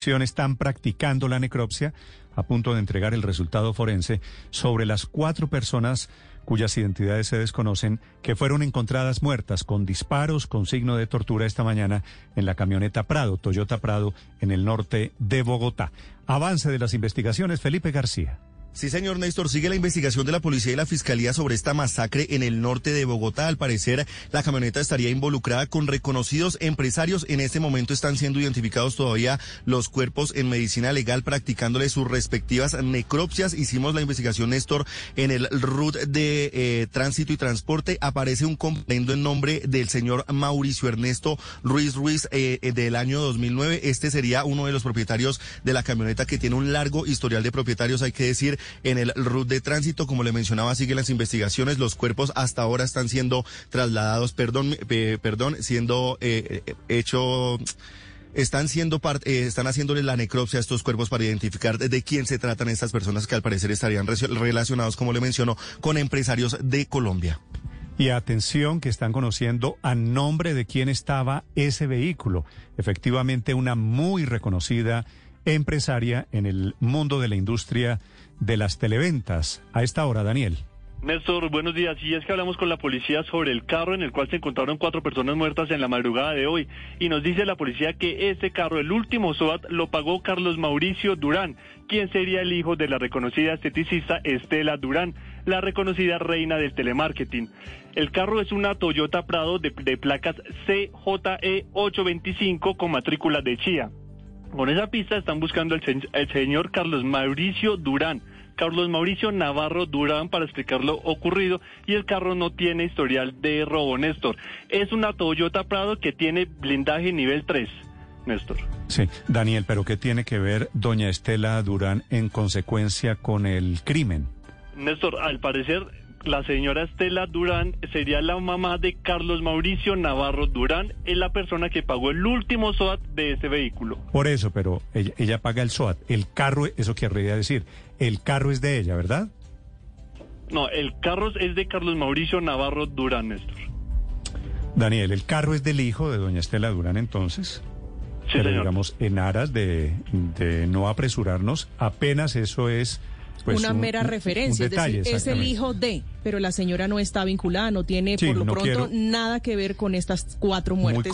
están practicando la necropsia a punto de entregar el resultado forense sobre las cuatro personas cuyas identidades se desconocen que fueron encontradas muertas con disparos con signo de tortura esta mañana en la camioneta Prado, Toyota Prado, en el norte de Bogotá. Avance de las investigaciones, Felipe García. Sí, señor Néstor, sigue la investigación de la policía y la fiscalía sobre esta masacre en el norte de Bogotá. Al parecer, la camioneta estaría involucrada con reconocidos empresarios. En este momento están siendo identificados todavía los cuerpos en medicina legal practicándole sus respectivas necropsias. Hicimos la investigación, Néstor, en el RUT de eh, Tránsito y Transporte. Aparece un comprendo en nombre del señor Mauricio Ernesto Ruiz Ruiz eh, eh, del año 2009. Este sería uno de los propietarios de la camioneta que tiene un largo historial de propietarios, hay que decir en el RUT de tránsito. Como le mencionaba, siguen las investigaciones. Los cuerpos hasta ahora están siendo trasladados, perdón, eh, perdón, siendo eh, eh, hecho están siendo están haciéndole la necropsia a estos cuerpos para identificar de quién se tratan estas personas que al parecer estarían relacionados, como le mencionó, con empresarios de Colombia. Y atención que están conociendo a nombre de quién estaba ese vehículo. Efectivamente, una muy reconocida empresaria en el mundo de la industria de las televentas. A esta hora, Daniel. Néstor, buenos días. Y es que hablamos con la policía sobre el carro en el cual se encontraron cuatro personas muertas en la madrugada de hoy. Y nos dice la policía que este carro, el último SOAT, lo pagó Carlos Mauricio Durán, quien sería el hijo de la reconocida esteticista Estela Durán, la reconocida reina del telemarketing. El carro es una Toyota Prado de, de placas CJE 825 con matrícula de Chía. Con esa pista están buscando al el señor Carlos Mauricio Durán. Carlos Mauricio Navarro Durán para explicar lo ocurrido y el carro no tiene historial de robo, Néstor. Es una Toyota Prado que tiene blindaje nivel 3, Néstor. Sí, Daniel, pero ¿qué tiene que ver doña Estela Durán en consecuencia con el crimen? Néstor, al parecer la señora Estela Durán sería la mamá de Carlos Mauricio Navarro Durán, es la persona que pagó el último SOAT de ese vehículo. Por eso, pero ella, paga el SOAT. El carro, eso querría decir, el carro es de ella, ¿verdad? No, el carro es de Carlos Mauricio Navarro Durán, Néstor. Daniel, el carro es del hijo de doña Estela Durán, entonces. Sí, pero señor. digamos, en aras de, de no apresurarnos, apenas eso es pues, una un- mera un- un referencia, detalle, es decir, es el hijo de, pero la señora no está vinculada, no tiene Sí, por lo no pronto quiero- nada que ver con estas cuatro muertes.